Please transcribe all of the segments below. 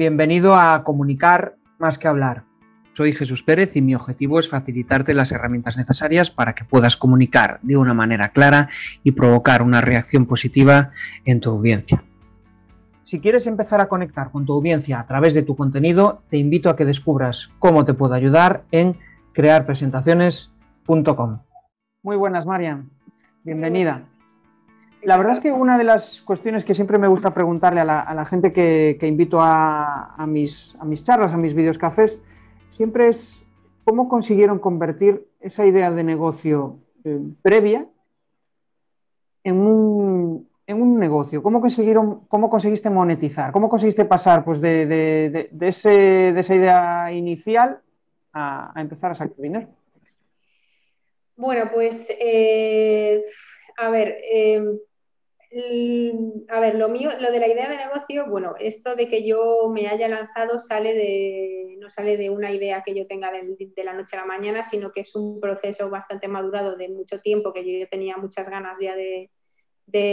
Bienvenido a Comunicar más que hablar. Soy Jesús Pérez y mi objetivo es facilitarte las herramientas necesarias para que puedas comunicar de una manera clara y provocar una reacción positiva en tu audiencia. Si quieres empezar a conectar con tu audiencia a través de tu contenido, te invito a que descubras cómo te puedo ayudar en crearpresentaciones.com. Muy buenas, Marian. Bienvenida. La verdad es que una de las cuestiones que siempre me gusta preguntarle a la, gente que, invito a, mis, charlas, a mis videos cafés, siempre es cómo consiguieron convertir esa idea de negocio eh, previa en un, negocio. ¿Cómo, consiguieron, ¿Cómo conseguiste monetizar? ¿Cómo conseguiste pasar pues, de, esa idea inicial a, empezar a sacar dinero? Bueno, pues eh, a ver, em, a ver, lo mío, lo de la idea de negocio, bueno, esto de que yo me haya lanzado sale de, no sale de una idea que yo tenga de, la noche a la mañana, sino que es un proceso bastante madurado de mucho tiempo, que yo tenía muchas ganas ya de,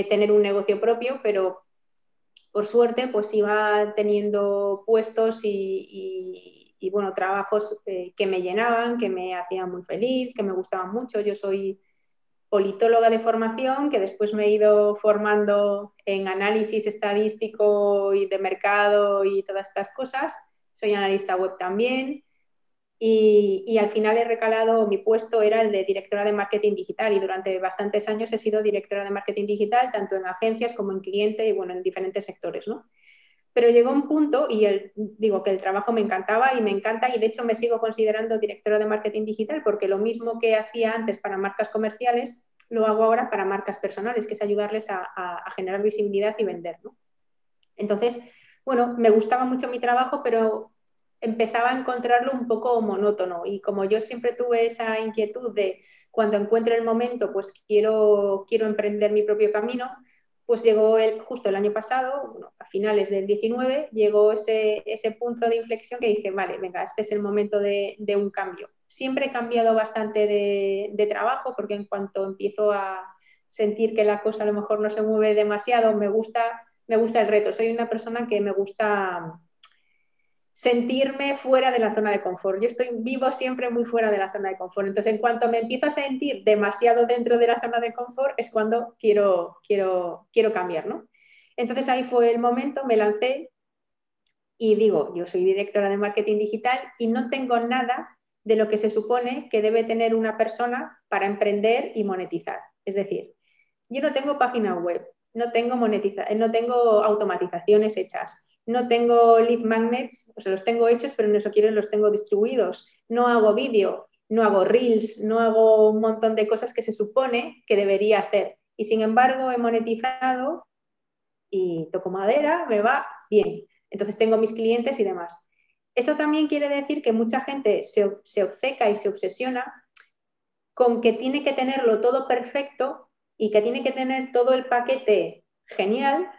tener un negocio propio, pero por suerte pues iba teniendo puestos y, bueno, trabajos eh, que me llenaban, que me hacían muy feliz, que me gustaban mucho. Yo soy politóloga de formación, que después me he ido formando en análisis estadístico y de mercado y todas estas cosas. Soy analista web también. Y, al final he recalado, mi puesto era el de directora de marketing digital y durante bastantes años he sido directora de marketing digital, tanto en agencias como en cliente y bueno, en diferentes sectores, ¿no? Pero llegó un punto, y digo que el trabajo me encantaba y me encanta, y de hecho me sigo considerando directora de marketing digital, porque lo mismo que hacía antes para marcas comerciales, lo hago ahora para marcas personales, que es ayudarles a, generar visibilidad y vender. Entonces, bueno, me gustaba mucho mi trabajo, pero empezaba a encontrarlo un poco monótono y como yo siempre tuve esa inquietud de cuando encuentre el momento, pues quiero, quiero emprender mi propio camino, pues llegó el, justo el año pasado, a finales del 19, llegó ese, ese, punto de inflexión que dije, vale, venga, este es el momento de, de un cambio. Siempre he cambiado bastante de, de, trabajo porque en cuanto empiezo a sentir que la cosa a lo mejor no se mueve demasiado, me gusta, me gusta el reto. Soy una persona que me gusta sentirme fuera de la zona de confort. Yo estoy vivo siempre muy fuera de la zona de confort. Entonces, en cuanto me empiezo a sentir demasiado dentro de la zona de confort, es cuando quiero, quiero, quiero cambiar, ¿no? Entonces ahí fue el momento, me lancé y digo, yo soy directora de marketing digital y no tengo nada de lo que se supone que debe tener una persona para emprender y monetizar. Es decir, yo no tengo página web, no tengo, monetiza no tengo automatizaciones hechas, no tengo lead magnets, o sea, los tengo hechos, pero no eso quieren, los tengo distribuidos. No hago vídeo, no hago reels, no hago un montón de cosas que se supone que debería hacer. Y sin embargo, he monetizado y toco madera, me va bien. Entonces tengo mis clientes y demás. Esto también quiere decir que mucha gente se, se obceca y se obsesiona con que tiene que tenerlo todo perfecto y que tiene que tener todo el paquete genial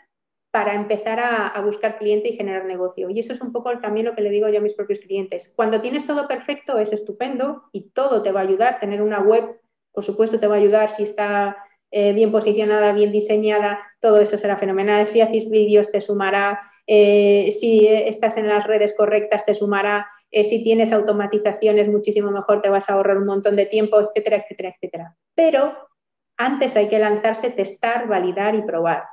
para empezar a, buscar cliente y generar negocio. Y eso es un poco también lo que le digo yo a mis propios clientes. Cuando tienes todo perfecto es estupendo y todo te va a ayudar. Tener una web, por supuesto, te va a ayudar si está eh, bien posicionada, bien diseñada, todo eso será fenomenal. Si haces vídeos te sumará, eh, si estás en las redes correctas te sumará, eh, si tienes automatizaciones muchísimo mejor, te vas a ahorrar un montón de tiempo, etcétera, etcétera, etcétera. Pero antes hay que lanzarse, testar, validar y probar.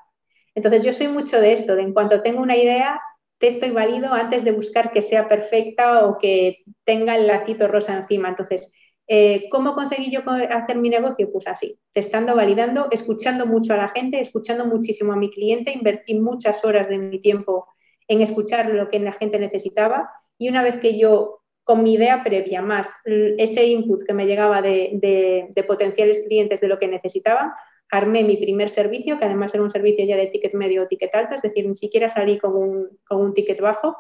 Entonces yo soy mucho de esto, de en cuanto tengo una idea, testo y valido antes de buscar que sea perfecta o que tenga el lacito rosa encima. Entonces, eh, ¿cómo conseguí yo hacer mi negocio? Pues así, testando, validando, escuchando mucho a la gente, escuchando muchísimo a mi cliente, invertí muchas horas de mi tiempo en escuchar lo que la gente necesitaba y una vez que yo con mi idea previa más ese input que me llegaba de, de potenciales clientes de lo que necesitaban, armé mi primer servicio, que además era un servicio ya de ticket medio o ticket alto, es decir, ni siquiera salí con un, con un ticket bajo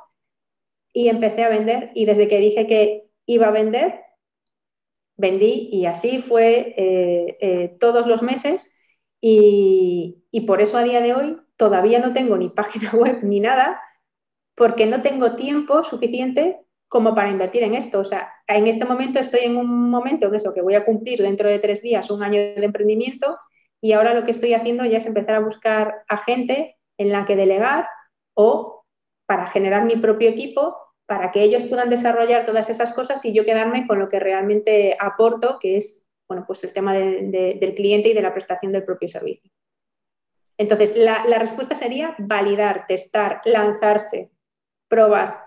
y empecé a vender y desde que dije que iba a vender, vendí y así fue eh, eh, todos los meses y, y por eso a día de hoy todavía no tengo ni página web ni nada porque no tengo tiempo suficiente como para invertir en esto. O sea, en este momento estoy en un momento en eso que voy a cumplir dentro de tres días un año de emprendimiento y ahora lo que estoy haciendo ya es empezar a buscar a gente en la que delegar o para generar mi propio equipo, para que ellos puedan desarrollar todas esas cosas y yo quedarme con lo que realmente aporto, que es bueno, pues el tema del cliente y de la prestación del propio servicio. Entonces, la, respuesta sería validar, testar, lanzarse, probar.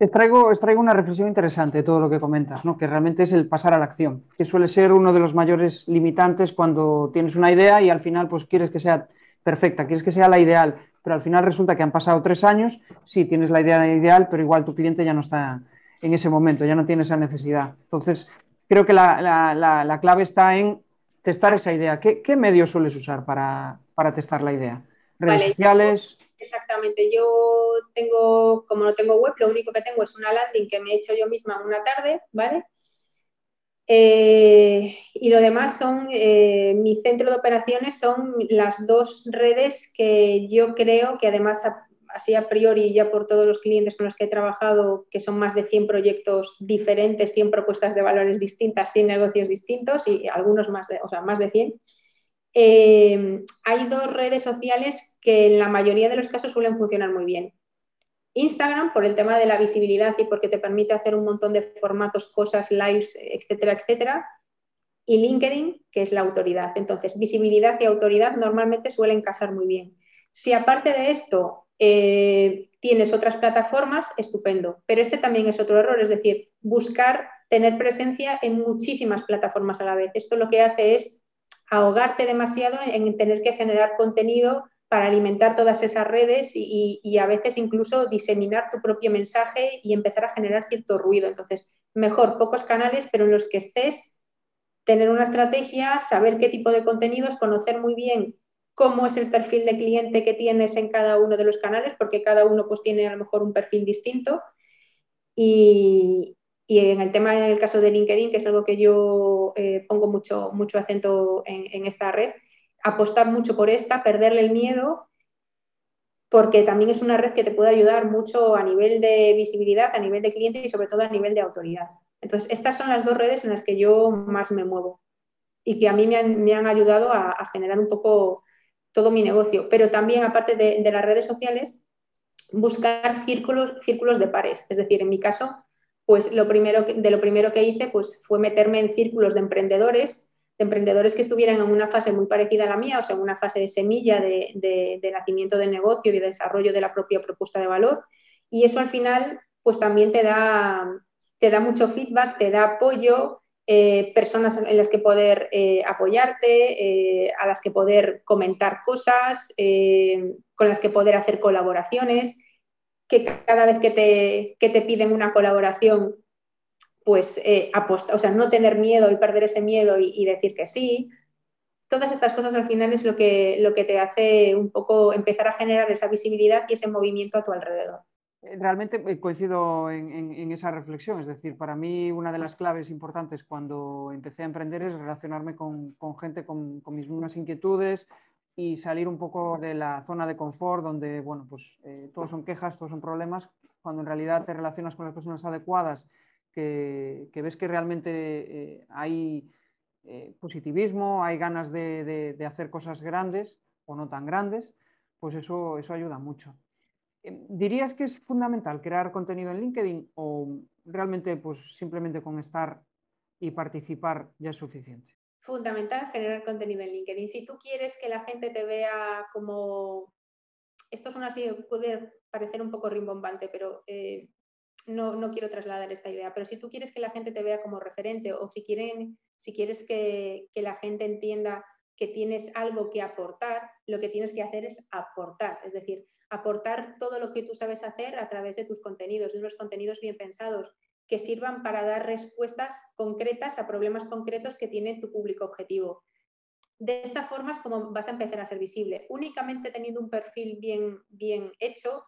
Extraigo, extraigo una reflexión interesante de todo lo que comentas, ¿no? que realmente es el pasar a la acción, que suele ser uno de los mayores limitantes cuando tienes una idea y al final pues quieres que sea perfecta, quieres que sea la ideal, pero al final resulta que han pasado tres años, sí, tienes la idea ideal, pero igual tu cliente ya no está en ese momento, ya no tiene esa necesidad. Entonces, creo que la, clave está en testar esa idea. ¿Qué, medios sueles usar para, testar la idea? ¿Redes sociales? Exactamente, yo tengo, como no tengo web, lo único que tengo es una landing que me he hecho yo misma una tarde, ¿vale? Eh, y lo demás son, eh, mi centro de operaciones son las dos redes que yo creo que además, así a priori, ya por todos los clientes con los que he trabajado, que son más de 100 proyectos diferentes, 100 propuestas de valores distintas, 100 negocios distintos y algunos más de, o sea, más de 100. Eh, hay dos redes sociales que en la mayoría de los casos suelen funcionar muy bien. Instagram por el tema de la visibilidad y porque te permite hacer un montón de formatos, cosas, lives, etcétera, etcétera. Y LinkedIn, que es la autoridad. Entonces, visibilidad y autoridad normalmente suelen casar muy bien. Si aparte de esto eh, tienes otras plataformas, estupendo. Pero este también es otro error, es decir, buscar tener presencia en muchísimas plataformas a la vez. Esto lo que hace es ahogarte demasiado en tener que generar contenido para alimentar todas esas redes y, a veces incluso diseminar tu propio mensaje y empezar a generar cierto ruido. Entonces, mejor pocos canales, pero en los que estés, tener una estrategia, saber qué tipo de contenidos, conocer muy bien cómo es el perfil de cliente que tienes en cada uno de los canales, porque cada uno pues tiene a lo mejor un perfil distinto. Y, en el tema, en el caso de LinkedIn, que es algo que yo eh, pongo mucho, mucho acento en esta red, apostar mucho por esta, perderle el miedo, porque también es una red que te puede ayudar mucho a nivel de visibilidad, a nivel de cliente y sobre todo a nivel de autoridad. Entonces, estas son las dos redes en las que yo más me muevo y que a mí me han, ayudado a, generar un poco todo mi negocio. Pero también, aparte de, las redes sociales, buscar círculos, círculos de pares. Es decir, en mi caso, pues lo primero de lo primero que hice pues, fue meterme en círculos de emprendedores de emprendedores que estuvieran en una fase muy parecida a la mía, o sea, en una fase de semilla de, nacimiento del negocio y de desarrollo de la propia propuesta de valor. Y eso al final, pues también te da, te da mucho feedback, te da apoyo, eh, personas en las que poder eh, apoyarte, eh, a las que poder comentar cosas, con las que poder hacer colaboraciones, que cada vez que te, que te piden una colaboración, pues eh, o sea, no tener miedo y perder ese miedo y, decir que sí. Todas estas cosas al final es lo que, lo que te hace un poco empezar a generar esa visibilidad y ese movimiento a tu alrededor. Eh, realmente eh, coincido en, esa reflexión, es decir, para mí una de las claves importantes cuando empecé a emprender es relacionarme con, gente con, mis mismas inquietudes y salir un poco de la zona de confort donde, bueno, pues todos son quejas, todos son problemas, cuando en realidad te relacionas con las personas adecuadas que, ves que realmente eh, hay eh, positivismo, hay ganas de, hacer cosas grandes o no tan grandes, pues eso, eso ayuda mucho. Eh, ¿Dirías que es fundamental crear contenido en LinkedIn o realmente pues simplemente con estar y participar ya es suficiente? Fundamental generar contenido en LinkedIn. Si tú quieres que la gente te vea como... Esto es una así, puede parecer un poco rimbombante, pero no, quiero trasladar esta idea, pero si tú quieres que la gente te vea como referente o si, quieren, si quieres que, la gente entienda que tienes algo que aportar, lo que tienes que hacer es aportar, es decir, aportar todo lo que tú sabes hacer a través de tus contenidos, de unos contenidos bien pensados, que sirvan para dar respuestas concretas a problemas concretos que tiene tu público objetivo. De esta forma es como vas a empezar a ser visible. Únicamente teniendo un perfil bien, bien hecho,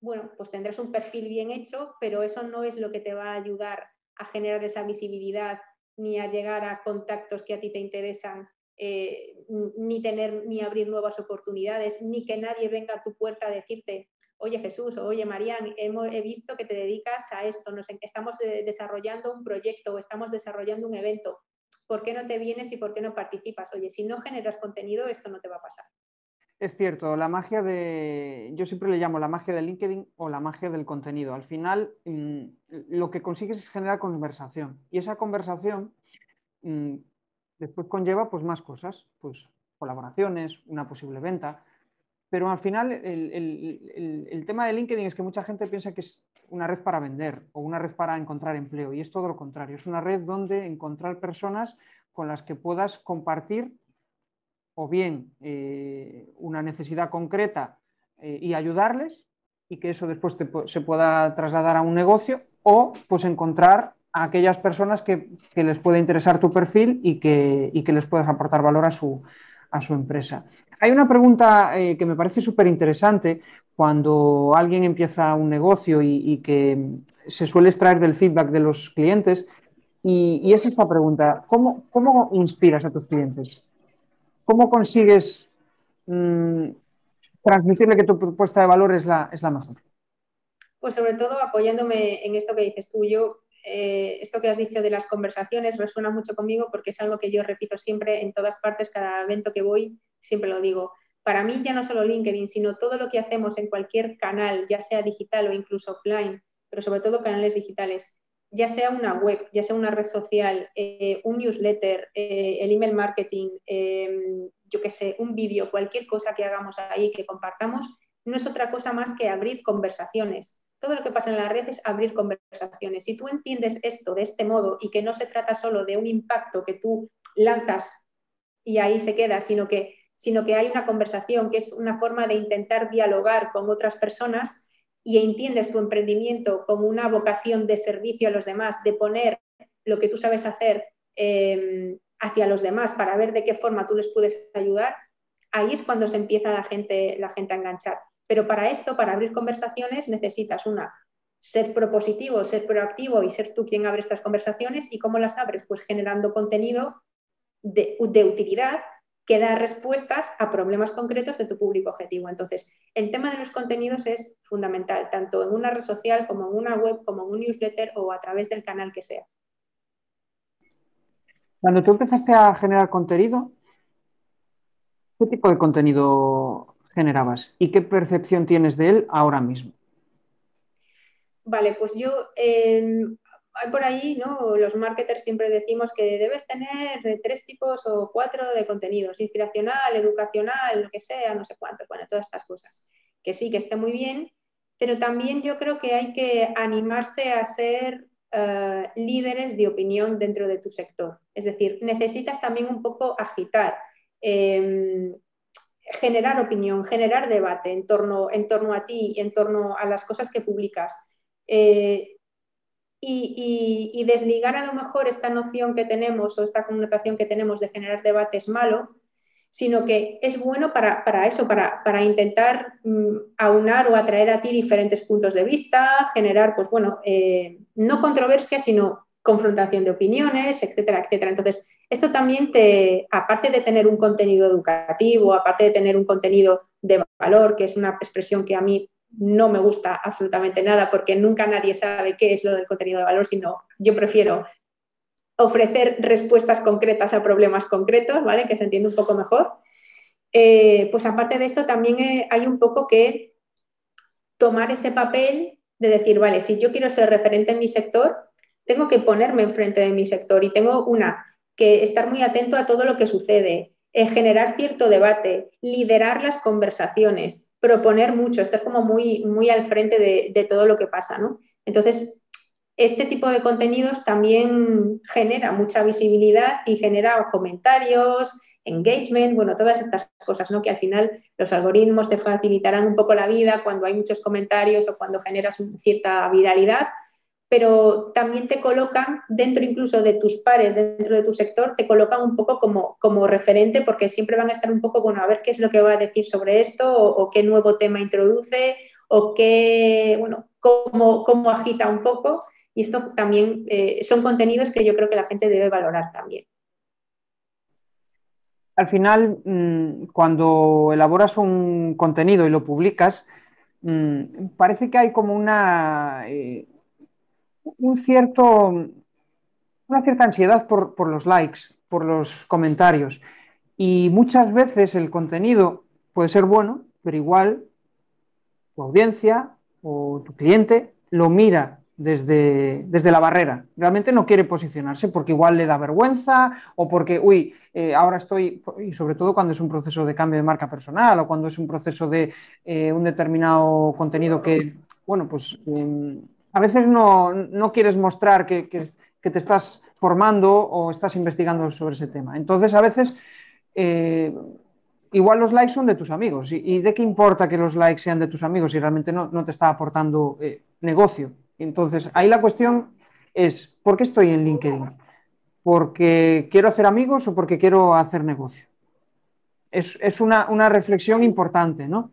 bueno, pues tendrás un perfil bien hecho, pero eso no es lo que te va a ayudar a generar esa visibilidad ni a llegar a contactos que a ti te interesan, eh, ni tener ni abrir nuevas oportunidades, ni que nadie venga a tu puerta a decirte, oye Jesús, oye Marían, he visto que te dedicas a esto, nos, estamos desarrollando un proyecto o estamos desarrollando un evento, ¿por qué no te vienes y por qué no participas? Oye, si no generas contenido, esto no te va a pasar. Es cierto, la magia de, yo siempre le llamo la magia de LinkedIn o la magia del contenido. Al final, mm, lo que consigues es generar conversación y esa conversación mm, después conlleva pues, más cosas, pues colaboraciones, una posible venta. Pero al final, el, tema de LinkedIn es que mucha gente piensa que es una red para vender o una red para encontrar empleo y es todo lo contrario. Es una red donde encontrar personas con las que puedas compartir o bien eh, una necesidad concreta eh, y ayudarles y que eso después se pueda trasladar a un negocio o pues encontrar a aquellas personas que, les pueda interesar tu perfil y que, que les puedas aportar valor a su, a su empresa. Hay una pregunta eh, que me parece súper interesante cuando alguien empieza un negocio y, que se suele extraer del feedback de los clientes y, es esta pregunta, ¿cómo, ¿cómo inspiras a tus clientes? ¿Cómo consigues mm, transmitirle que tu propuesta de valor es la, es la mejor? Pues sobre todo apoyándome en esto que dices tú. Yo, eh, esto que has dicho de las conversaciones resuena mucho conmigo porque es algo que yo repito siempre en todas partes, cada evento que voy, siempre lo digo. Para mí ya no solo LinkedIn, sino todo lo que hacemos en cualquier canal, ya sea digital o incluso offline, pero sobre todo canales digitales, ya sea una web, ya sea una red social, eh, un newsletter, eh, el email marketing, em, yo qué sé, un vídeo, cualquier cosa que hagamos ahí, que compartamos, no es otra cosa más que abrir conversaciones. Todo lo que pasa en la red es abrir conversaciones. Si tú entiendes esto de este modo y que no se trata solo de un impacto que tú lanzas y ahí se queda, sino que, sino que hay una conversación, que es una forma de intentar dialogar con otras personas, y entiendes tu emprendimiento como una vocación de servicio a los demás, de poner lo que tú sabes hacer em, hacia los demás para ver de qué forma tú les puedes ayudar, ahí es cuando se empieza la gente, la gente a enganchar. Pero para esto, para abrir conversaciones, necesitas una, ser propositivo, ser proactivo y ser tú quien abre estas conversaciones. ¿Y cómo las abres? Pues generando contenido de, de utilidad que da respuestas a problemas concretos de tu público objetivo. Entonces, el tema de los contenidos es fundamental, tanto en una red social como en una web, como en un newsletter o a través del canal que sea. Cuando tú empezaste a generar contenido, ¿qué tipo de contenido generabas y qué percepción tienes de él ahora mismo? Vale, pues yo hay por ahí, ¿no? Los marketers siempre decimos que debes tener tres tipos o cuatro de contenidos, inspiracional, educacional, lo que sea, no sé cuánto, bueno, todas estas cosas. Que sí, que esté muy bien, pero también yo creo que hay que animarse a ser eh, líderes de opinión dentro de tu sector. Es decir, necesitas también un poco agitar, em, generar opinión, generar debate en torno, en torno a ti, en torno a las cosas que publicas. Eh, y, desligar a lo mejor esta noción que tenemos o esta connotación que tenemos de generar debates malo, sino que es bueno para, eso, para, intentar mm, aunar o atraer a ti diferentes puntos de vista, generar, pues bueno, eh, no controversia, sino confrontación de opiniones, etcétera, etcétera. Entonces, esto también te, aparte de tener un contenido educativo, aparte de tener un contenido de valor, que es una expresión que a mí no me gusta absolutamente nada porque nunca nadie sabe qué es lo del contenido de valor, sino yo prefiero ofrecer respuestas concretas a problemas concretos, ¿vale? Que se entiende un poco mejor. Eh, pues aparte de esto, también eh, hay un poco que tomar ese papel de decir, vale, si yo quiero ser referente en mi sector, tengo que ponerme enfrente de mi sector y tengo una, que estar muy atento a todo lo que sucede, eh, generar cierto debate, liderar las conversaciones, proponer mucho, estar como muy, muy al frente de, todo lo que pasa, ¿no? Entonces, este tipo de contenidos también genera mucha visibilidad y genera comentarios, engagement, bueno, todas estas cosas, ¿no? Que al final los algoritmos te facilitarán un poco la vida cuando hay muchos comentarios o cuando generas cierta viralidad, pero también te colocan dentro incluso de tus pares, dentro de tu sector, te colocan un poco como, como referente porque siempre van a estar un poco, bueno, a ver qué es lo que va a decir sobre esto o, qué nuevo tema introduce o qué, bueno, cómo, cómo agita un poco. Y esto también eh, son contenidos que yo creo que la gente debe valorar también. Al final, mm, cuando elaboras un contenido y lo publicas, mm, parece que hay como una... Eh, un cierto, una cierta ansiedad por, los likes, por los comentarios. Y muchas veces el contenido puede ser bueno, pero igual tu audiencia o tu cliente lo mira desde, desde, la barrera. Realmente no quiere posicionarse porque igual le da vergüenza o porque, uy, eh, ahora estoy, y sobre todo cuando es un proceso de cambio de marca personal o cuando es un proceso de eh, un determinado contenido que, bueno, pues em, a veces no, quieres mostrar que, te estás formando o estás investigando sobre ese tema. Entonces, a veces... Eh, igual los likes son de tus amigos. ¿Y, de qué importa que los likes sean de tus amigos si realmente no, te está aportando eh, negocio? Entonces, ahí la cuestión es, ¿por qué estoy en LinkedIn? ¿Porque quiero hacer amigos o porque quiero hacer negocio? Es, una, reflexión importante, ¿no?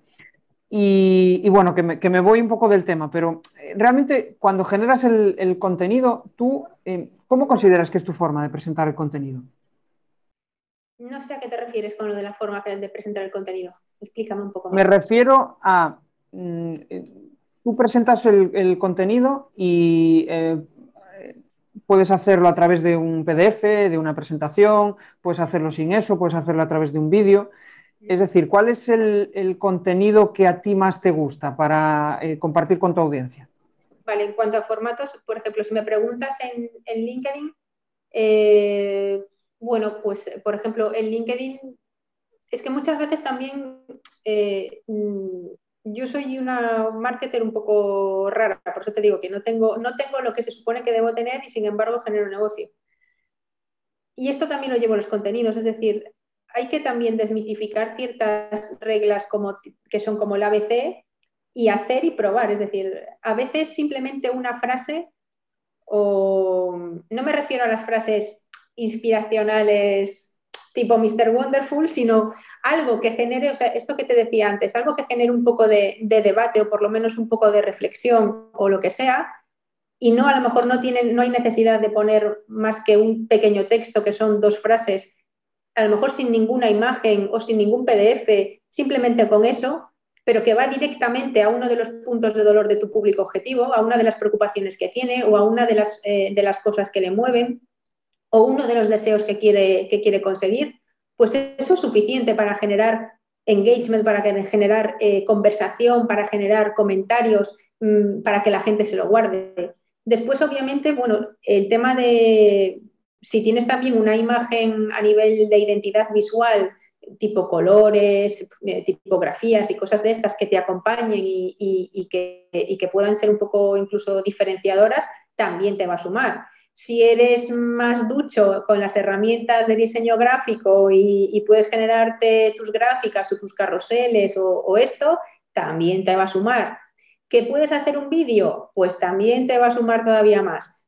Y, y bueno, que me, que me, voy un poco del tema, pero eh, realmente cuando generas el, el contenido, tú, eh, ¿cómo consideras que es tu forma de presentar el contenido? No sé a qué te refieres con lo de la forma de presentar el contenido. Explícame un poco más. Me refiero a. Mm, tú presentas el, el contenido y eh, puedes hacerlo a través de un PDF, de una presentación, puedes hacerlo sin eso, puedes hacerlo a través de un vídeo. Es decir, ¿cuál es el, contenido que a ti más te gusta para eh, compartir con tu audiencia? Vale, en cuanto a formatos, por ejemplo, si me preguntas en, LinkedIn, eh, bueno, pues por ejemplo, en LinkedIn, es que muchas veces también eh, yo soy una marketer un poco rara, por eso te digo que no tengo, no tengo lo que se supone que debo tener y sin embargo genero negocio. Y esto también lo llevo a los contenidos, es decir, hay que también desmitificar ciertas reglas como, que son como el ABC y hacer y probar. Es decir, a veces simplemente una frase, o no me refiero a las frases inspiracionales tipo Mr. Wonderful, sino algo que genere, o sea, esto que te decía antes, algo que genere un poco de, debate o por lo menos un poco de reflexión o lo que sea, y no a lo mejor no, tienen, no hay necesidad de poner más que un pequeño texto que son dos frases, a lo mejor sin ninguna imagen o sin ningún PDF, simplemente con eso, pero que va directamente a uno de los puntos de dolor de tu público objetivo, a una de las preocupaciones que tiene o a una de las, eh, de las cosas que le mueven o uno de los deseos que quiere, que quiere conseguir, pues eso es suficiente para generar engagement, para generar eh, conversación, para generar comentarios, mmm, para que la gente se lo guarde. Después, obviamente, bueno, el tema de si tienes también una imagen a nivel de identidad visual, tipo colores, eh, tipografías y cosas de estas que te acompañen y, que, puedan ser un poco incluso diferenciadoras, también te va a sumar si eres más ducho con las herramientas de diseño gráfico y, puedes generarte tus gráficas o tus carruseles o, esto, también te va a sumar. ¿Que puedes hacer un vídeo? Pues también te va a sumar todavía más.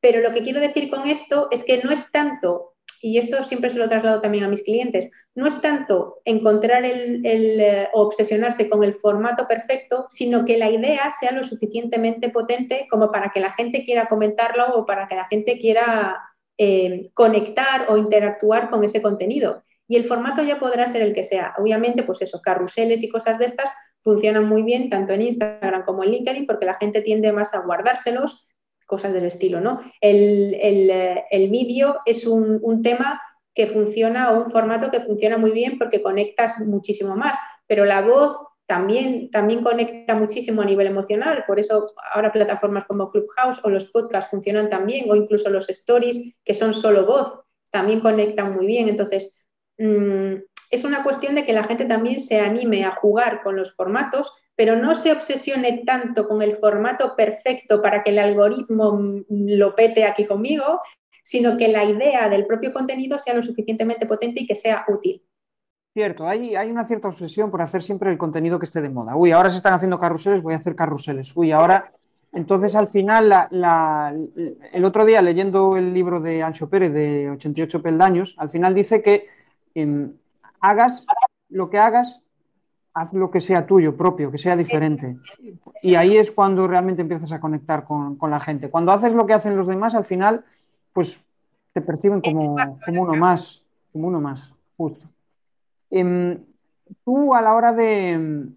Pero lo que quiero decir con esto es que no es tanto y esto siempre se lo traslado también a mis clientes, no es tanto encontrar el, eh, obsesionarse con el formato perfecto, sino que la idea sea lo suficientemente potente como para que la gente quiera comentarlo o para que la gente quiera eh, conectar o interactuar con ese contenido. Y el formato ya podrá ser el que sea. Obviamente, pues esos carruseles y cosas de estas funcionan muy bien tanto en Instagram como en LinkedIn porque la gente tiende más a guardárselos cosas del estilo, ¿no? El, el, vídeo es un, un, tema que funciona un formato que funciona muy bien porque conectas muchísimo más, pero la voz también, también conecta muchísimo a nivel emocional, por eso ahora plataformas como Clubhouse o los podcasts funcionan también, o incluso los stories que son solo voz, también conectan muy bien. Entonces, mmm, es una cuestión de que la gente también se anime a jugar con los formatos, pero no se obsesione tanto con el formato perfecto para que el algoritmo lo pete aquí conmigo, sino que la idea del propio contenido sea lo suficientemente potente y que sea útil. Cierto, hay, una cierta obsesión por hacer siempre el contenido que esté de moda. Uy, ahora se están haciendo carruseles, voy a hacer carruseles. Uy, ahora... Entonces, al final, la, la, el otro día leyendo el libro de Ancho Pérez de 88 peldaños, al final dice que eh, hagas lo que hagas, haz lo que sea tuyo, propio, que sea diferente. Y ahí es cuando realmente empiezas a conectar con, con, la gente. Cuando haces lo que hacen los demás, al final, pues te perciben como, como uno más, como uno más, justo. Eh, tú a la hora de,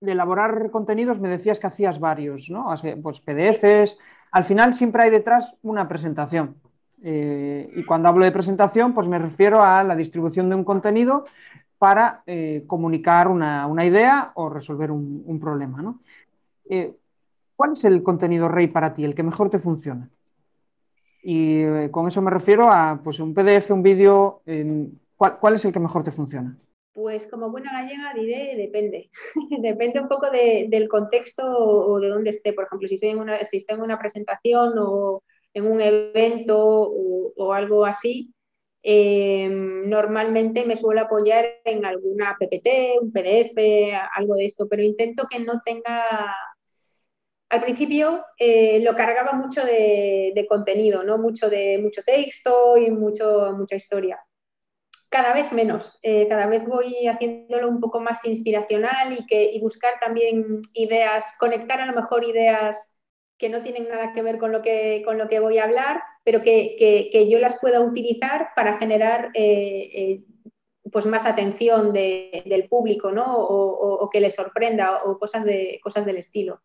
de, elaborar contenidos me decías que hacías varios, ¿no? Pues PDFs. Al final siempre hay detrás una presentación. Eh, y cuando hablo de presentación, pues me refiero a la distribución de un contenido para eh, comunicar una, idea o resolver un, problema. Eh, ¿Cuál es el contenido rey para ti, el que mejor te funciona? Y eh, con eso me refiero a pues, un PDF, un vídeo. ¿cuál, es el que mejor te funciona? Pues como buena gallega diré, depende. depende un poco del contexto o de dónde esté. Por ejemplo, si estoy en una, si estoy en una presentación o en un evento o, algo así, em, normalmente me suelo apoyar en alguna PPT, un PDF, algo de esto, pero intento que no tenga al principio eh, lo cargaba mucho de, contenido, ¿no? mucho de mucho texto y mucho, mucha historia. Cada vez menos, eh, cada vez voy haciéndolo un poco más inspiracional y, que, buscar también ideas, conectar a lo mejor ideas que no tienen nada que ver con lo que, con lo que voy a hablar, pero que, yo las pueda utilizar para generar eh, pues más atención del público ¿no? o, o, que les sorprenda o cosas, de, cosas del estilo.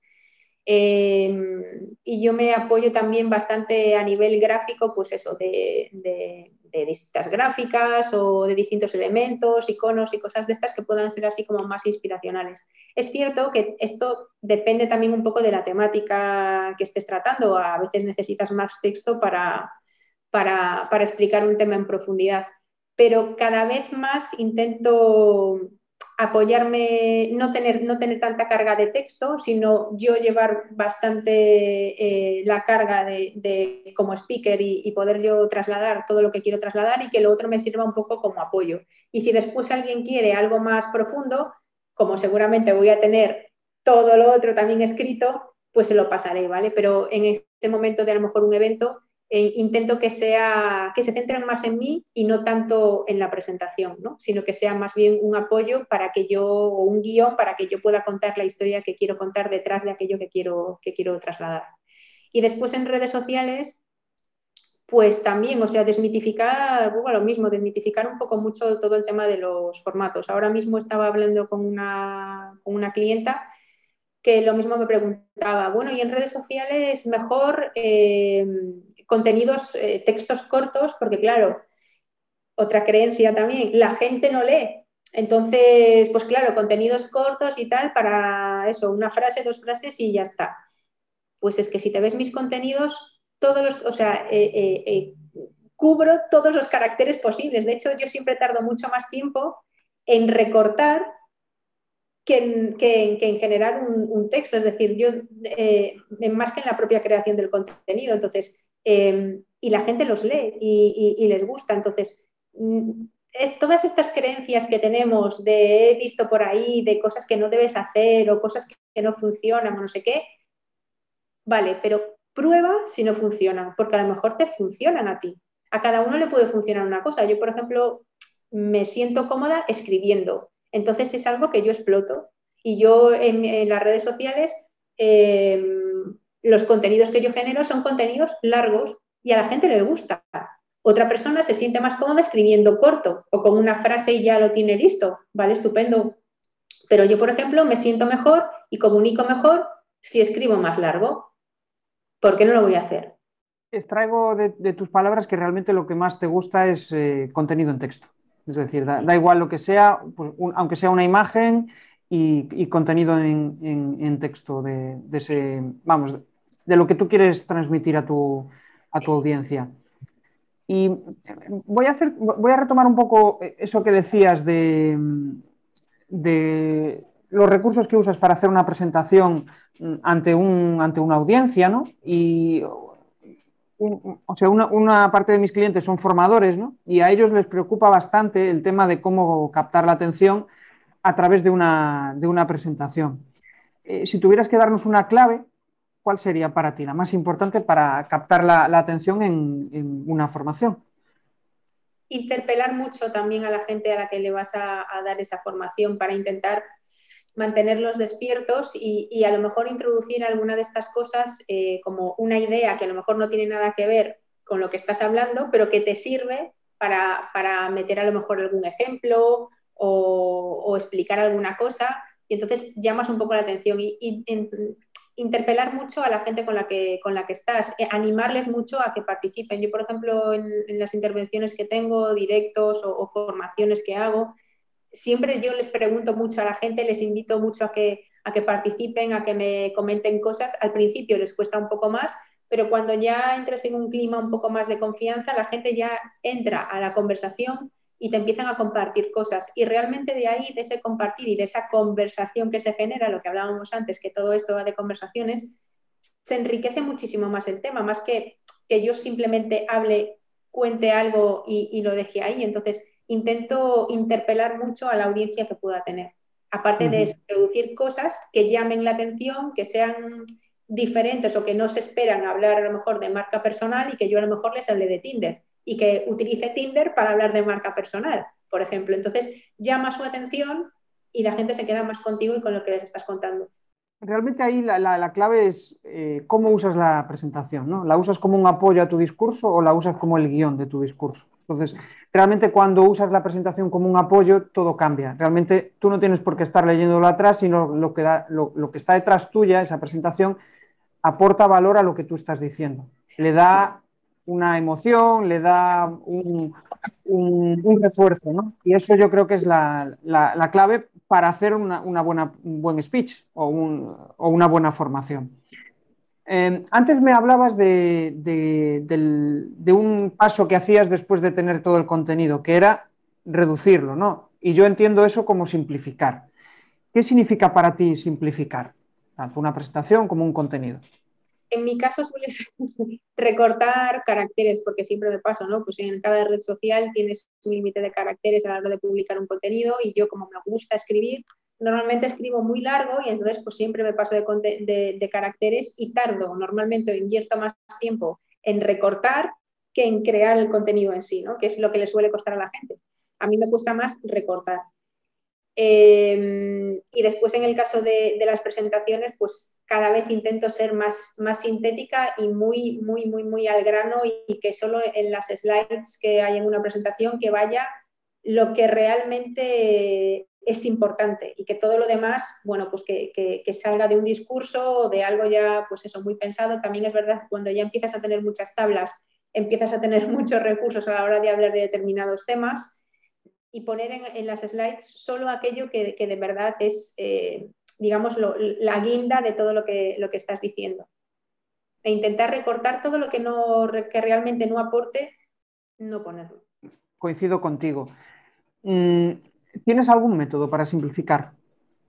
Em, y yo me apoyo también bastante a nivel gráfico, pues eso, de, distintas gráficas o de distintos elementos, iconos y cosas de estas que puedan ser así como más inspiracionales. Es cierto que esto depende también un poco de la temática que estés tratando. A veces necesitas más texto para, para, para explicar un tema en profundidad, pero cada vez más intento apoyarme, no tener, no tener tanta carga de texto, sino yo llevar bastante eh, la carga de, como speaker y, poder yo trasladar todo lo que quiero trasladar y que lo otro me sirva un poco como apoyo. Y si después alguien quiere algo más profundo, como seguramente voy a tener todo lo otro también escrito, pues se lo pasaré, ¿vale? Pero en este momento de a lo mejor un evento, eh, intento que, sea, que se centren más en mí y no tanto en la presentación, ¿no? sino que sea más bien un apoyo para que yo, o un guion para que yo pueda contar la historia que quiero contar detrás de aquello que quiero, que quiero trasladar. Y después en redes sociales, pues también, o sea, desmitificar, bueno, lo mismo, desmitificar un poco mucho todo el tema de los formatos. Ahora mismo estaba hablando con una, con una clienta que lo mismo me preguntaba, bueno, y en redes sociales mejor eh, contenidos, eh, textos cortos, porque claro, otra creencia también, la gente no lee. Entonces, pues claro, contenidos cortos y tal para eso, una frase, dos frases y ya está. Pues es que si te ves mis contenidos, todos los, o sea, eh, eh, cubro todos los caracteres posibles. De hecho, yo siempre tardo mucho más tiempo en recortar que en, generar un, texto. Es decir, yo más que en la propia creación del contenido. Entonces, Em, y la gente los lee y, les gusta. Entonces, mm, todas estas creencias que tenemos de he visto por ahí, de cosas que no debes hacer o cosas que, no funcionan o no sé qué, vale, pero prueba si no funcionan, porque a lo mejor te funcionan a ti. A cada uno le puede funcionar una cosa. Yo, por ejemplo, me siento cómoda escribiendo. Entonces es algo que yo exploto. Y yo en, las redes sociales em, los contenidos que yo genero son contenidos largos y a la gente le gusta. Otra persona se siente más cómoda escribiendo corto o con una frase y ya lo tiene listo, ¿vale? Estupendo. Pero yo, por ejemplo, me siento mejor y comunico mejor si escribo más largo. ¿Por qué no lo voy a hacer? Extraigo de, tus palabras que realmente lo que más te gusta es eh, contenido en texto. Es decir, da, igual lo que sea, pues, aunque sea una imagen y, contenido en, texto de, de, ese, vamos, de lo que tú quieres transmitir a tu, audiencia. Y voy a, hacer, voy a retomar un poco eso que decías de, de los recursos que usas para hacer una presentación ante, un, ante una audiencia, ¿no? Y, o sea, una, parte de mis clientes son formadores, ¿no? Y a ellos les preocupa bastante el tema de cómo captar la atención a través de una, presentación. Eh, si tuvieras que darnos una clave ¿cuál sería para ti la más importante para captar la, atención en, una formación? Interpelar mucho también a la gente a la que le vas a, dar esa formación para intentar mantenerlos despiertos y, a lo mejor introducir alguna de estas cosas eh, como una idea que a lo mejor no tiene nada que ver con lo que estás hablando, pero que te sirve para, meter a lo mejor algún ejemplo o, explicar alguna cosa y entonces llamas un poco la atención y, interpelar mucho a la gente con la que, con la que estás, eh, animarles mucho a que participen. Yo, por ejemplo, en, las intervenciones que tengo, directos o, formaciones que hago, siempre yo les pregunto mucho a la gente, les invito mucho a que, a que participen, a que me comenten cosas. Al principio les cuesta un poco más, pero cuando ya entras en un clima un poco más de confianza, la gente ya entra a la conversación y te empiezan a compartir cosas. Y realmente de ahí, de ese compartir y de esa conversación que se genera, lo que hablábamos antes, que todo esto va de conversaciones, se enriquece muchísimo más el tema, más que que yo simplemente hable, cuente algo y, lo deje ahí. Entonces, intento interpelar mucho a la audiencia que pueda tener. Aparte de introducir cosas que llamen la atención, que sean diferentes o que no se esperan hablar a lo mejor de marca personal y que yo a lo mejor les hable de Tinder y que utilice Tinder para hablar de marca personal, por ejemplo. Entonces llama su atención y la gente se queda más contigo y con lo que les estás contando. Realmente ahí la, clave es eh, cómo usas la presentación, ¿no? ¿La usas como un apoyo a tu discurso o la usas como el guion de tu discurso? Entonces, realmente cuando usas la presentación como un apoyo, todo cambia. Realmente tú no tienes por qué estar leyéndolo atrás, sino lo que, da, lo, lo que está detrás tuya, esa presentación, aporta valor a lo que tú estás diciendo. Le da una emoción, le da un, refuerzo, ¿no? Y eso yo creo que es la, clave para hacer una, buena, un buen speech o, una buena formación. Em, antes me hablabas de, de, un paso que hacías después de tener todo el contenido, que era reducirlo, ¿no? Y yo entiendo eso como simplificar. ¿Qué significa para ti simplificar? Tanto una presentación como un contenido en mi caso suele recortar caracteres, porque siempre me paso, ¿no? Pues en cada red social tienes un límite de caracteres a la hora de publicar un contenido y yo como me gusta escribir, normalmente escribo muy largo y entonces pues siempre me paso de, de caracteres y tardo, normalmente invierto más tiempo en recortar que en crear el contenido en sí, ¿no? Que es lo que le suele costar a la gente. A mí me cuesta más recortar. Em, y después en el caso de, las presentaciones, pues cada vez intento ser más, más sintética y muy, muy, muy, muy al grano y, que solo en las slides que hay en una presentación que vaya lo que realmente es importante y que todo lo demás, bueno, pues que, que, salga de un discurso o de algo ya, pues eso, muy pensado. También es verdad que cuando ya empiezas a tener muchas tablas, empiezas a tener muchos recursos a la hora de hablar de determinados temas y poner en, las slides solo aquello que, de verdad es, eh, digamos, la guinda de todo lo que, lo que estás diciendo. E intentar recortar todo lo que, no, que realmente no aporte, no ponerlo. Coincido contigo. Mm, ¿Tienes algún método para simplificar?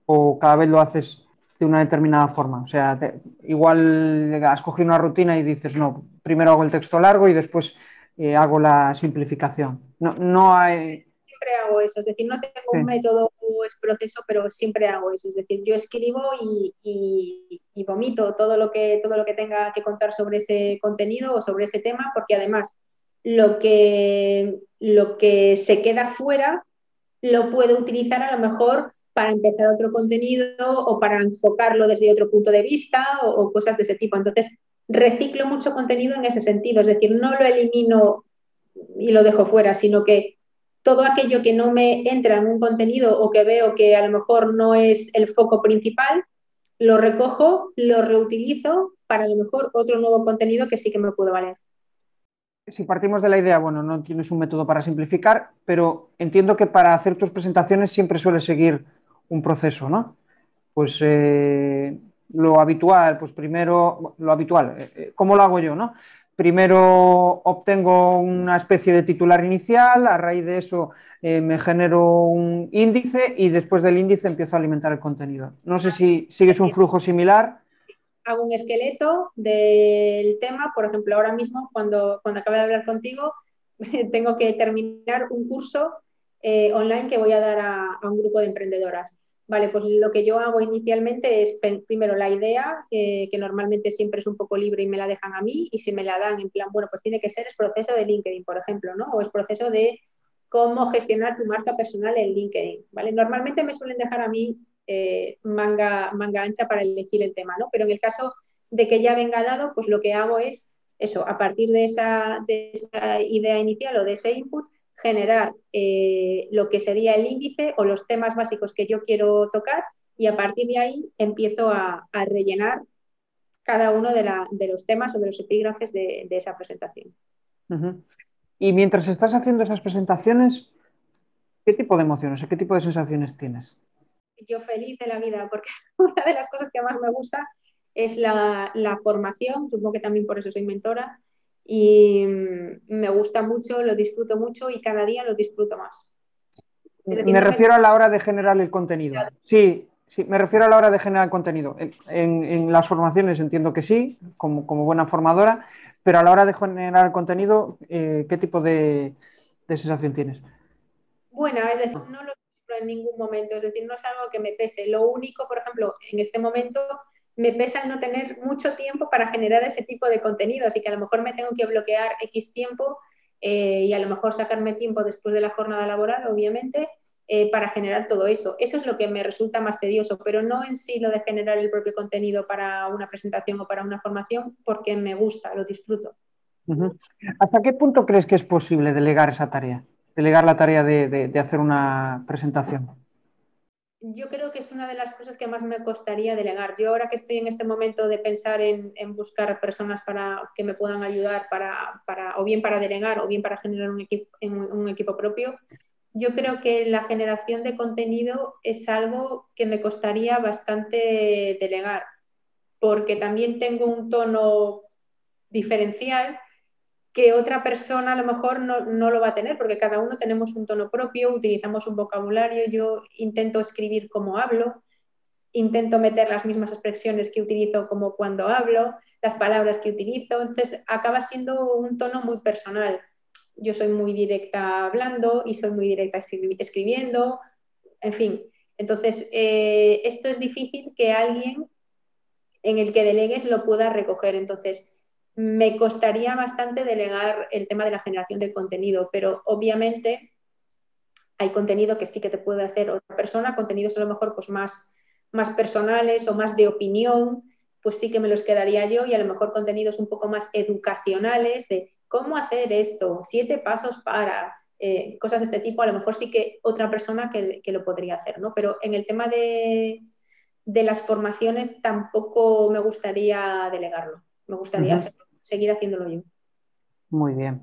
¿O cada vez lo haces de una determinada forma? O sea, igual has cogido una rutina y dices, no, primero hago el texto largo y después eh, hago la simplificación. No, no hay hago eso, es decir, no tengo un método o es proceso, pero siempre hago eso, es decir, yo escribo y, vomito todo lo, que, todo lo que tenga que contar sobre ese contenido o sobre ese tema, porque además lo que, lo que se queda fuera lo puedo utilizar a lo mejor para empezar otro contenido o para enfocarlo desde otro punto de vista o, o cosas de ese tipo. Entonces, reciclo mucho contenido en ese sentido, es decir, no lo elimino y lo dejo fuera, sino que todo aquello que no me entra en un contenido o que veo que a lo mejor no es el foco principal, lo recojo, lo reutilizo para a lo mejor otro nuevo contenido que sí que me puede valer. Si partimos de la idea, bueno, no tienes un método para simplificar, pero entiendo que para hacer tus presentaciones siempre sueles seguir un proceso, ¿no? Pues eh, lo habitual, pues primero, lo habitual, eh, eh, ¿cómo lo hago yo, no? Primero obtengo una especie de titular inicial, a raíz de eso eh, me genero un índice y después del índice empiezo a alimentar el contenido. No sé si sigues un flujo similar. Hago un esqueleto del tema, por ejemplo, ahora mismo cuando, cuando acabe de hablar contigo, tengo que terminar un curso eh, online que voy a dar a un grupo de emprendedoras. Vale, pues lo que yo hago inicialmente es primero la idea, que normalmente siempre es un poco libre y me la dejan a mí, y si me la dan en plan, bueno, pues tiene que ser el proceso de LinkedIn, por ejemplo, ¿no? O es proceso de cómo gestionar tu marca personal en LinkedIn, ¿vale? Normalmente me suelen dejar a mí eh, manga, manga ancha para elegir el tema, ¿no? Pero en el caso de que ya venga dado, pues lo que hago es eso, a partir de esa, de esa idea inicial o de ese input, generar eh, lo que sería el índice o los temas básicos que yo quiero tocar y a partir de ahí empiezo a, rellenar cada uno de, los temas o de los epígrafes de, esa presentación. Y mientras estás haciendo esas presentaciones, ¿Qué tipo de emociones o qué tipo de sensaciones tienes? Yo feliz de la vida, porque una de las cosas que más me gusta es la, la formación, supongo que también por eso soy mentora, y mm, me gusta mucho, lo disfruto mucho y cada día lo disfruto más. me refiero a la hora de generar el contenido. Sí, sí, me refiero a la hora de generar el contenido. En, las formaciones entiendo que sí, como, buena formadora, pero a la hora de generar el contenido, eh, ¿qué tipo de, sensación tienes? Buena, es decir, no lo en ningún momento, es decir, no es algo que me pese. Lo único, por ejemplo, en este momento me pesa el no tener mucho tiempo para generar ese tipo de contenidos y que a lo mejor me tengo que bloquear X tiempo eh, y a lo mejor sacarme tiempo después de la jornada laboral, obviamente, eh, para generar todo eso. Eso es lo que me resulta más tedioso, pero no en sí lo de generar el propio contenido para una presentación o para una formación, porque me gusta, lo disfruto. ¿Hasta qué punto crees que es posible delegar esa tarea? Delegar la tarea de hacer una presentación yo creo que es una de las cosas que más me costaría delegar. Yo ahora que estoy en este momento de pensar en, buscar personas para que me puedan ayudar para, o bien para delegar o bien para generar un equipo, un equipo propio, yo creo que la generación de contenido es algo que me costaría bastante delegar, porque también tengo un tono diferencial que otra persona a lo mejor no, lo va a tener, porque cada uno tenemos un tono propio, utilizamos un vocabulario, yo intento escribir como hablo, intento meter las mismas expresiones que utilizo como cuando hablo, las palabras que utilizo, entonces acaba siendo un tono muy personal. Yo soy muy directa hablando y soy muy directa escribiendo, en fin. Entonces, eh, esto es difícil que alguien en el que delegues lo pueda recoger. Entonces, me costaría bastante delegar el tema de la generación de contenido, pero obviamente hay contenido que sí que te puede hacer otra persona, contenidos a lo mejor pues más, más personales o más de opinión, pues sí que me los quedaría yo y a lo mejor contenidos un poco más educacionales de cómo hacer esto, siete pasos para, eh, cosas de este tipo, a lo mejor sí que otra persona que, lo podría hacer, ¿no? Pero en el tema de, las formaciones tampoco me gustaría delegarlo, me gustaría hacerlo seguir haciéndolo yo. Muy bien.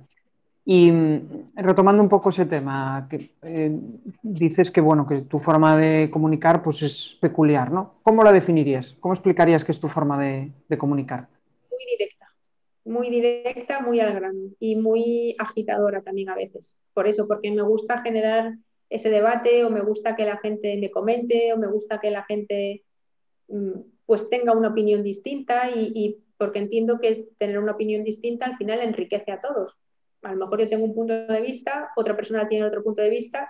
Y mm, retomando un poco ese tema, que, eh, dices que bueno, que tu forma de comunicar pues es peculiar, ¿no? ¿Cómo la definirías? ¿Cómo explicarías que es tu forma de, comunicar? Muy directa, muy directa, muy al grano y muy agitadora también a veces. Por eso, porque me gusta generar ese debate o me gusta que la gente me comente o me gusta que la gente mm, pues tenga una opinión distinta y porque entiendo que tener una opinión distinta al final enriquece a todos. A lo mejor yo tengo un punto de vista, otra persona tiene otro punto de vista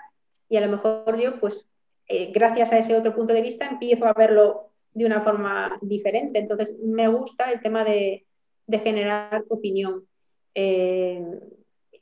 y a lo mejor yo, pues, eh, gracias a ese otro punto de vista, empiezo a verlo de una forma diferente. Entonces, me gusta el tema de, generar opinión. Eh,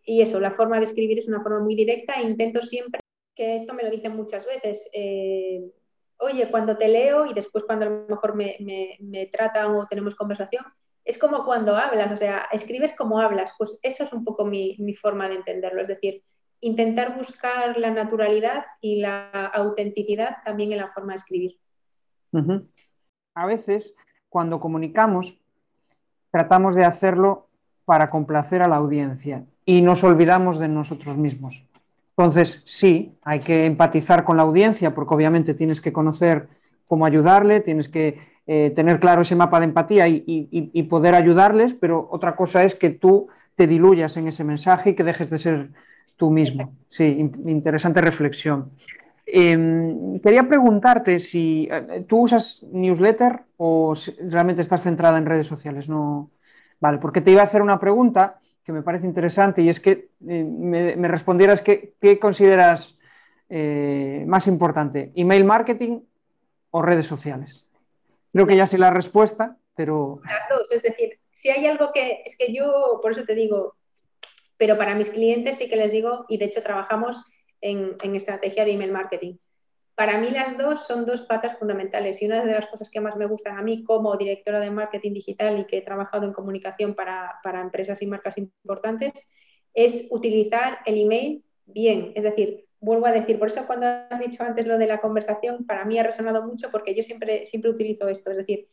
y eso, la forma de escribir es una forma muy directa e intento siempre, que esto me lo dicen muchas veces, eh, oye, cuando te leo y después cuando a lo mejor me, me, tratan o tenemos conversación, es como cuando hablas, o sea, escribes como hablas, pues eso es un poco mi, forma de entenderlo, es decir, intentar buscar la naturalidad y la autenticidad también en la forma de escribir. A veces, cuando comunicamos, tratamos de hacerlo para complacer a la audiencia y nos olvidamos de nosotros mismos. Entonces, sí, hay que empatizar con la audiencia porque obviamente tienes que conocer cómo ayudarle, tienes que eh, tener claro ese mapa de empatía y, poder ayudarles, pero otra cosa es que tú te diluyas en ese mensaje y que dejes de ser tú mismo. Sí, interesante reflexión. Em, quería preguntarte si eh, tú usas newsletter o realmente estás centrada en redes sociales. No, vale, porque te iba a hacer una pregunta que me parece interesante y es que eh, me, respondieras qué, consideras eh, más importante, email marketing o redes sociales. Creo que ya sé la respuesta, pero... Las dos, es decir, si hay algo que, es que yo, por eso te digo, pero para mis clientes sí que les digo, y de hecho trabajamos en, en estrategia de email marketing. Para mí las dos son dos patas fundamentales y una de las cosas que más me gustan a mí como directora de marketing digital y que he trabajado en comunicación para, empresas y marcas importantes es utilizar el email bien. Es decir, vuelvo a decir, por eso cuando has dicho antes lo de la conversación, para mí ha resonado mucho porque yo siempre, siempre utilizo esto. Es decir,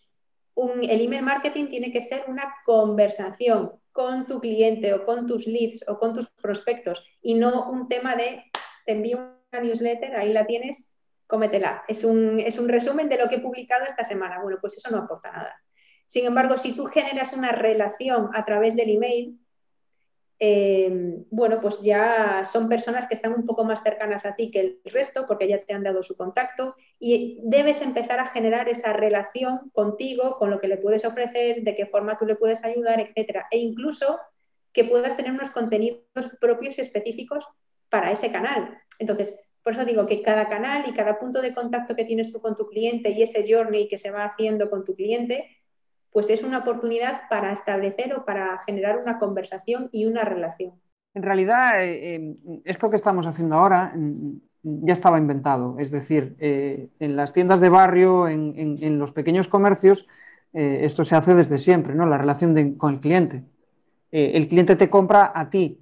el email marketing tiene que ser una conversación con tu cliente o con tus leads o con tus prospectos y no un tema de te envío newsletter, ahí la tienes, cómetela. Es un, es un resumen de lo que he publicado esta semana. Bueno, pues eso no aporta nada. Sin embargo, si tú generas una relación a través del email, eh, bueno, pues ya son personas que están un poco más cercanas a ti que el resto porque ya te han dado su contacto y debes empezar a generar esa relación contigo, con lo que le puedes ofrecer, de qué forma tú le puedes ayudar, etcétera. E incluso que puedas tener unos contenidos propios y específicos para ese canal. Entonces, por eso digo que cada canal y cada punto de contacto que tienes tú con tu cliente y ese journey que se va haciendo con tu cliente, pues es una oportunidad para establecer o para generar una conversación y una relación. En realidad, eh, eh, esto que estamos haciendo ahora mm, ya estaba inventado. Es decir, eh, en las tiendas de barrio, en, los pequeños comercios, esto se hace desde siempre, ¿no? La relación con el cliente. el cliente te compra a ti.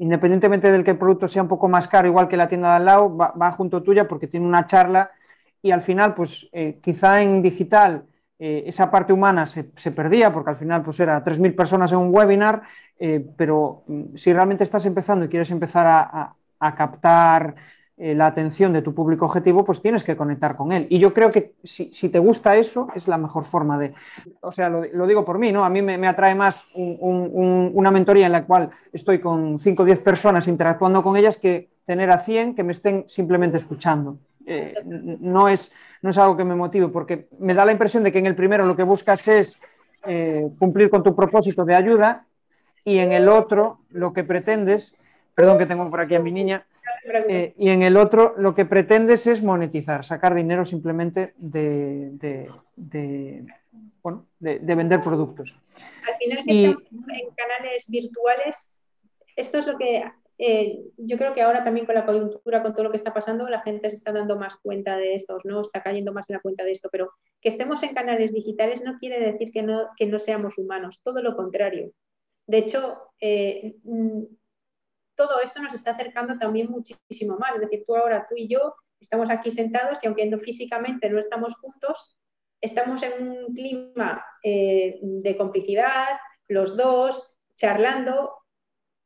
Independientemente del que el producto sea un poco más caro, igual que la tienda de al lado, va, junto tuya porque tiene una charla y al final, pues quizá en digital eh, esa parte humana se, perdía porque al final pues era 3.000 personas en un webinar, eh, pero mm, si realmente estás empezando y quieres empezar a, captar eh, la atención de tu público objetivo, pues tienes que conectar con él. Y yo creo que si, te gusta eso, es la mejor forma de, o sea, lo, digo por mí, ¿no? A mí me, atrae más una mentoría en la cual estoy con 5 o 10 personas interactuando con ellas que tener a 100 que me estén simplemente escuchando. no es no es algo que me motive, porque me da la impresión de que en el primero lo que buscas es eh, cumplir con tu propósito de ayuda y en el otro lo que pretendes, perdón que tengo por aquí a mi niña, eh, y en el otro lo que pretendes es monetizar, sacar dinero simplemente de, bueno, de, vender productos. Al final que estamos en canales virtuales, esto es lo que eh, yo creo que ahora también con la coyuntura, con todo lo que está pasando, la gente se está dando más cuenta de esto, ¿no? Está cayendo más en la cuenta de esto, pero que estemos en canales digitales no quiere decir que no, que no seamos humanos, todo lo contrario. De hecho, eh, mm, todo esto nos está acercando también muchísimo más. Es decir, tú ahora, tú y yo, estamos aquí sentados y aunque no, físicamente no estamos juntos, estamos en un clima eh, de complicidad, los dos, charlando,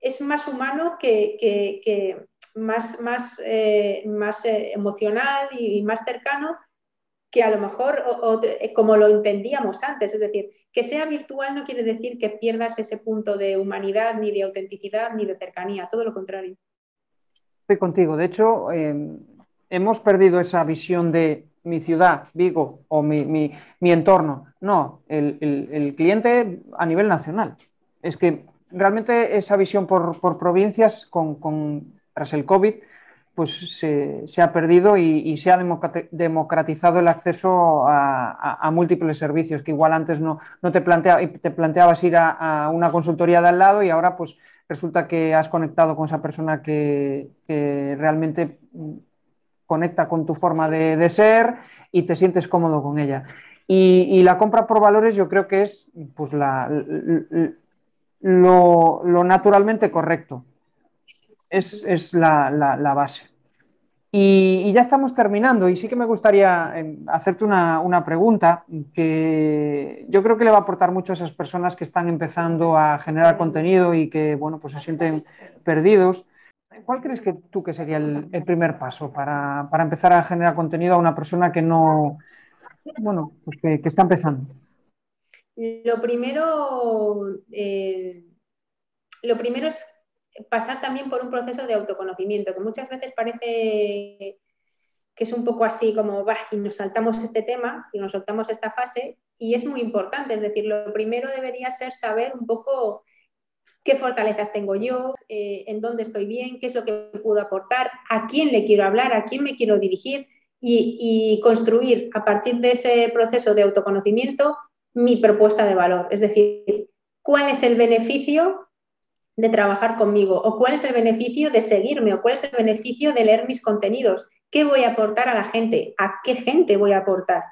es más humano que, más, más, eh, más eh, emocional y más cercano que a lo mejor eh, como lo entendíamos antes. Es decir, que sea virtual no quiere decir que pierdas ese punto de humanidad, ni de autenticidad, ni de cercanía, todo lo contrario. Estoy contigo. De hecho, em, hemos perdido esa visión de mi ciudad, Vigo, o mi, entorno. No, el, el cliente a nivel nacional. Es que realmente esa visión por, provincias con, tras el COVID pues se, ha perdido y, se ha democratizado el acceso a, múltiples servicios que igual antes no, no te, plantea, te planteabas ir a, una consultoría de al lado y ahora pues resulta que has conectado con esa persona que, realmente conecta con tu forma de, ser y te sientes cómodo con ella. Y, la compra por valores yo creo que es pues la lo, naturalmente correcto. Es, la, base. Y, ya estamos terminando y sí que me gustaría em, hacerte una, pregunta que yo creo que le va a aportar mucho a esas personas que están empezando a generar contenido y que, bueno, pues se sienten perdidos. ¿Cuál crees que tú que sería el, primer paso para, empezar a generar contenido a una persona que no, bueno, pues que está empezando? Lo primero, eh, lo primero es pasar también por un proceso de autoconocimiento, que muchas veces parece que es un poco así como, bah, y nos saltamos este tema y nos saltamos esta fase, y es muy importante, es decir, lo primero debería ser saber un poco qué fortalezas tengo yo, eh, en dónde estoy bien, qué es lo que puedo aportar, a quién le quiero hablar, a quién me quiero dirigir y, y construir a partir de ese proceso de autoconocimiento mi propuesta de valor. Es decir, cuál es el beneficio de trabajar conmigo o cuál es el beneficio de seguirme o cuál es el beneficio de leer mis contenidos. ¿Qué voy a aportar a la gente? ¿A qué gente voy a aportar?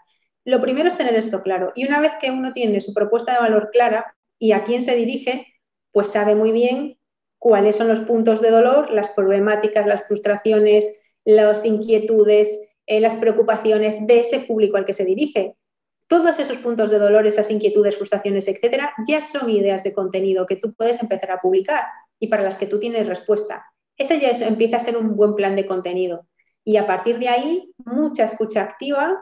Lo primero es tener esto claro. Y una vez que uno tiene su propuesta de valor clara y a quién se dirige, pues sabe muy bien cuáles son los puntos de dolor, las problemáticas, las frustraciones, las inquietudes, eh, las preocupaciones de ese público al que se dirige todos esos puntos de dolor, esas inquietudes, frustraciones, etcétera, ya son ideas de contenido que tú puedes empezar a publicar y para las que tú tienes respuesta. Eso ya empieza a ser un buen plan de contenido. Y a partir de ahí, mucha escucha activa,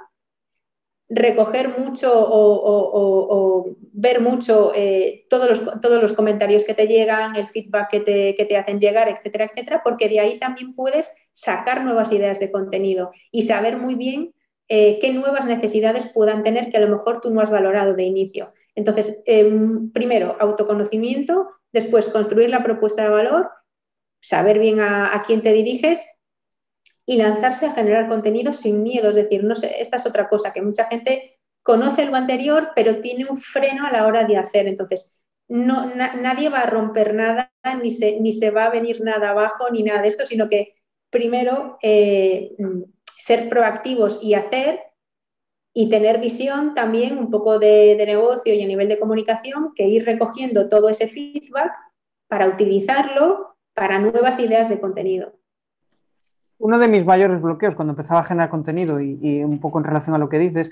recoger mucho o, ver mucho eh, todos, los, todos los comentarios que te llegan, el feedback que te, que te, hacen llegar, etcétera, etcétera, porque de ahí también puedes sacar nuevas ideas de contenido y saber muy bien eh, qué nuevas necesidades puedan tener que a lo mejor tú no has valorado de inicio. Entonces, em, primero, autoconocimiento, después construir la propuesta de valor, saber bien a, quién te diriges y lanzarse a generar contenido sin miedo. Es decir, no sé, esta es otra cosa que mucha gente conoce lo anterior, pero tiene un freno a la hora de hacer. Entonces, no, nadie va a romper nada, ni se, ni se va a venir nada abajo, ni nada de esto, sino que primero eh, ser proactivos y hacer y tener visión también un poco de, de, negocio y a nivel de comunicación, que ir recogiendo todo ese feedback para utilizarlo para nuevas ideas de contenido uno de mis mayores bloqueos cuando empezaba a generar contenido y, un poco en relación a lo que dices,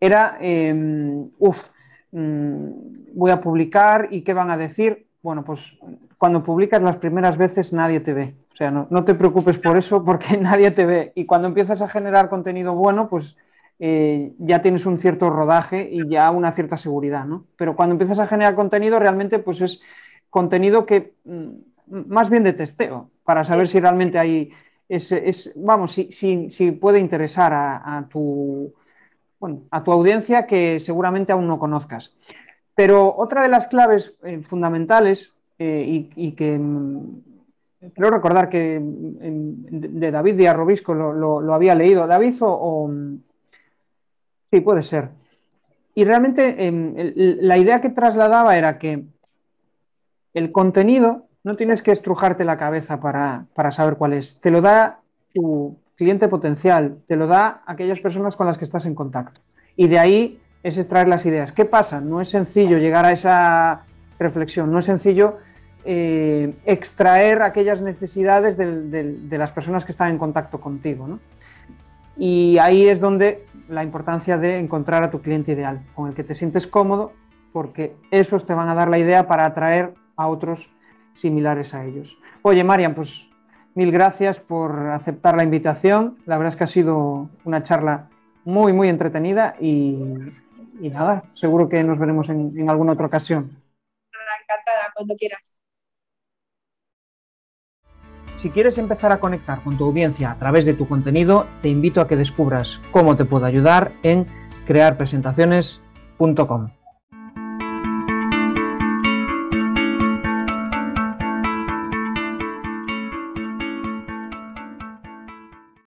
era, em, uff, mm, voy a publicar y qué van a decir. Bueno, pues cuando publicas las primeras veces nadie te ve. O sea, no, te preocupes por eso porque nadie te ve. Y cuando empiezas a generar contenido bueno, pues eh, ya tienes un cierto rodaje y ya una cierta seguridad, ¿no? Pero cuando empiezas a generar contenido, realmente pues es contenido que mm, más bien de testeo, para saber si realmente hay es, vamos, si, puede interesar a, tu, a tu audiencia que seguramente aún no conozcas. Pero otra de las claves eh, fundamentales eh, y, que mm, creo recordar que de David Díaz Robisco lo, había leído. David o, Sí, puede ser. Y realmente em, la idea que trasladaba era que el contenido no tienes que estrujarte la cabeza para, saber cuál es. Te lo da tu cliente potencial, te lo da aquellas personas con las que estás en contacto. Y de ahí es extraer las ideas. ¿Qué pasa? No es sencillo llegar a esa reflexión, no es sencillo eh, extraer aquellas necesidades de, las personas que están en contacto contigo. Y ahí es donde la importancia de encontrar a tu cliente ideal, con el que te sientes cómodo, porque esos te van a dar la idea para atraer a otros similares a ellos. Oye, Marian, pues mil gracias por aceptar la invitación. La verdad es que ha sido una charla muy, muy entretenida y, nada, seguro que nos veremos en, en alguna otra ocasión. Encantada, cuando quieras. Si quieres empezar a conectar con tu audiencia a través de tu contenido, te invito a que descubras cómo te puedo ayudar en crearpresentaciones.com.